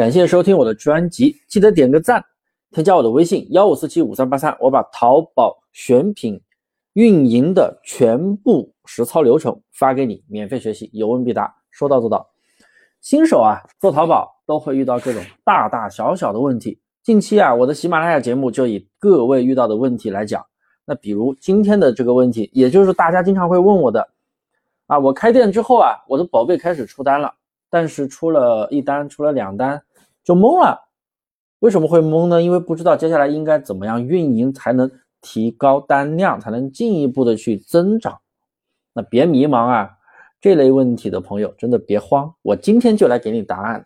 感谢收听我的专辑，记得点个赞，添加我的微信幺五四七五三八三，我把淘宝选品运营的全部实操流程发给你，免费学习，有问必答，说到做到。新手啊，做淘宝都会遇到各种大大小小的问题。近期啊，我的喜马拉雅节目就以各位遇到的问题来讲。那比如今天的这个问题，也就是大家经常会问我的啊，我开店之后啊，我的宝贝开始出单了，但是出了一单，出了两单就懵了。为什么会懵呢？因为不知道接下来应该怎么样运营才能提高单量，才能进一步的去增长。那别迷茫啊，这类问题的朋友真的别慌，我今天就来给你答案。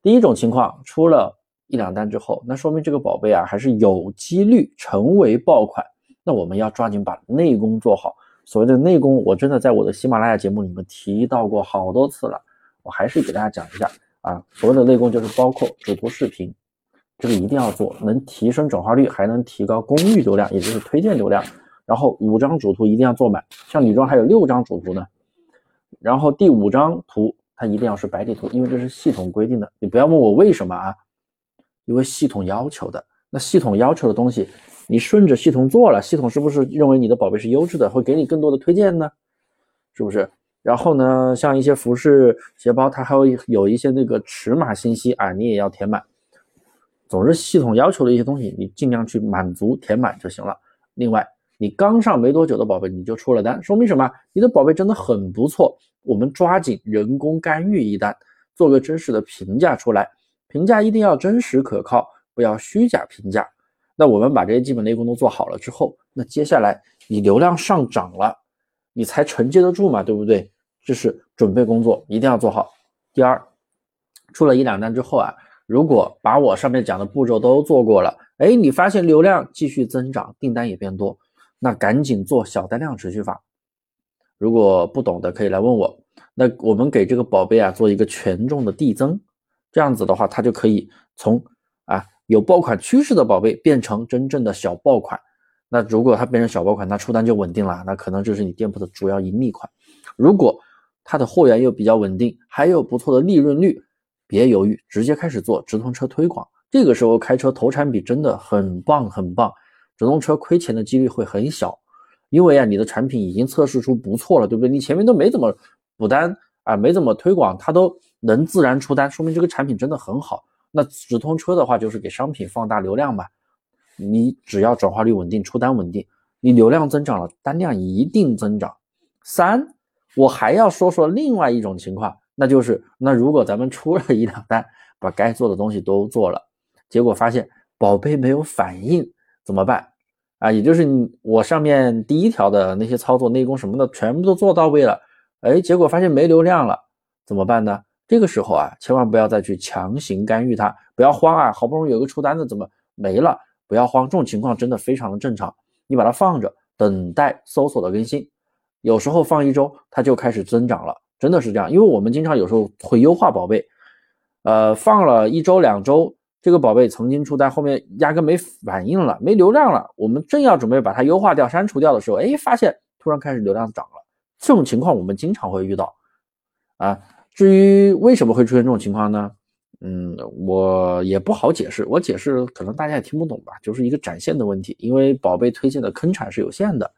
第一种情况，出了一两单之后，那说明这个宝贝啊还是有几率成为爆款。那我们要抓紧把内功做好。所谓的内功，我真的在我的喜马拉雅节目里面提到过好多次了，我还是给大家讲一下啊。所谓的内功就是包括主图视频，这个一定要做，能提升转化率，还能提高公域流量，也就是推荐流量。然后五张主图一定要做满，像女装还有六张主图呢。然后第五张图它一定要是白底图，因为这是系统规定的。你不要问我为什么啊，因为系统要求的。那系统要求的东西。你顺着系统做了，系统是不是认为你的宝贝是优质的，会给你更多的推荐呢？是不是？然后呢，像一些服饰鞋包，它还会有一些那个尺码信息啊，你也要填满。总之，系统要求的一些东西，你尽量去满足填满就行了。另外，你刚上没多久的宝贝你就出了单，说明什么？你的宝贝真的很不错。我们抓紧人工干预一单，做个真实的评价出来，评价一定要真实可靠，不要虚假评价。那我们把这些基本内功都做好了之后，那接下来你流量上涨了，你才承接得住嘛，对不对？这是准备工作一定要做好。第二，出了一两单之后啊，如果把我上面讲的步骤都做过了，哎，你发现流量继续增长，订单也变多，那赶紧做小单量持续法。如果不懂的可以来问我。那我们给这个宝贝啊做一个权重的递增，这样子的话，它就可以从啊。有爆款趋势的宝贝变成真正的小爆款，那如果它变成小爆款，那出单就稳定了，那可能就是你店铺的主要盈利款。如果它的货源又比较稳定，还有不错的利润率，别犹豫，直接开始做直通车推广。这个时候开车投产比真的很棒很棒，直通车亏钱的几率会很小，因为啊你的产品已经测试出不错了，对不对？你前面都没怎么补单啊，没怎么推广，它都能自然出单，说明这个产品真的很好。那直通车的话，就是给商品放大流量嘛。你只要转化率稳定，出单稳定，你流量增长了，单量一定增长。三，我还要说说另外一种情况，那就是那如果咱们出了一两单，把该做的东西都做了，结果发现宝贝没有反应，怎么办？啊，也就是你我上面第一条的那些操作内功什么的全部都做到位了，哎，结果发现没流量了，怎么办呢？这个时候啊，千万不要再去强行干预它，不要慌啊！好不容易有个出单的，怎么没了？不要慌，这种情况真的非常的正常。你把它放着，等待搜索的更新，有时候放一周，它就开始增长了，真的是这样。因为我们经常有时候会优化宝贝，呃，放了一周两周，这个宝贝曾经出单，后面压根没反应了，没流量了。我们正要准备把它优化掉、删除掉的时候，哎，发现突然开始流量涨了。这种情况我们经常会遇到，啊。至于为什么会出现这种情况呢？嗯，我也不好解释。我解释可能大家也听不懂吧，就是一个展现的问题。因为宝贝推荐的坑产是有限的，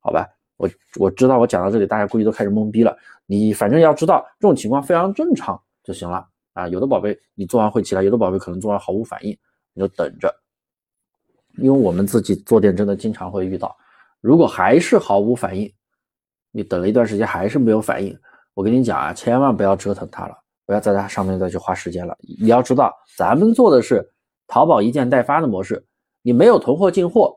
好吧？我我知道，我讲到这里，大家估计都开始懵逼了。你反正要知道，这种情况非常正常就行了啊。有的宝贝你做完会起来，有的宝贝可能做完毫无反应，你就等着。因为我们自己做店真的经常会遇到，如果还是毫无反应，你等了一段时间还是没有反应。我跟你讲啊，千万不要折腾它了，不要在它上面再去花时间了。你要知道，咱们做的是淘宝一件代发的模式，你没有囤货进货，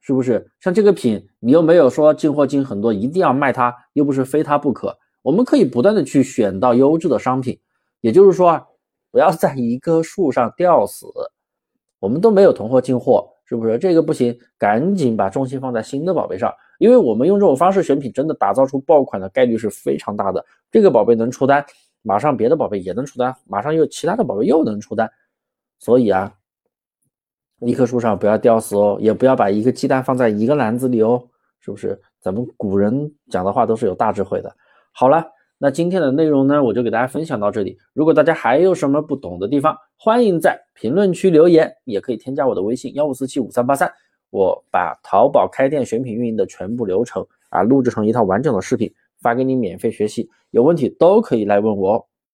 是不是？像这个品，你又没有说进货进很多，一定要卖它，又不是非它不可。我们可以不断的去选到优质的商品，也就是说啊，不要在一棵树上吊死。我们都没有囤货进货，是不是？这个不行，赶紧把重心放在新的宝贝上。因为我们用这种方式选品，真的打造出爆款的概率是非常大的。这个宝贝能出单，马上别的宝贝也能出单马上又其他的宝贝又能出单。所以啊一棵树上不要吊死哦也不要把一个鸡蛋放在一个篮子里哦是不是？咱们古人讲的话都是有大智慧的。好了那今天的内容呢我就给大家分享到这里。如果大家还有什么不懂的地方欢迎在评论区留言也可以添加我的微信幺五四七五三八三。我把淘宝开店选品运营的全部流程啊录制成一套完整的视频发给你免费学习有问题都可以来问我。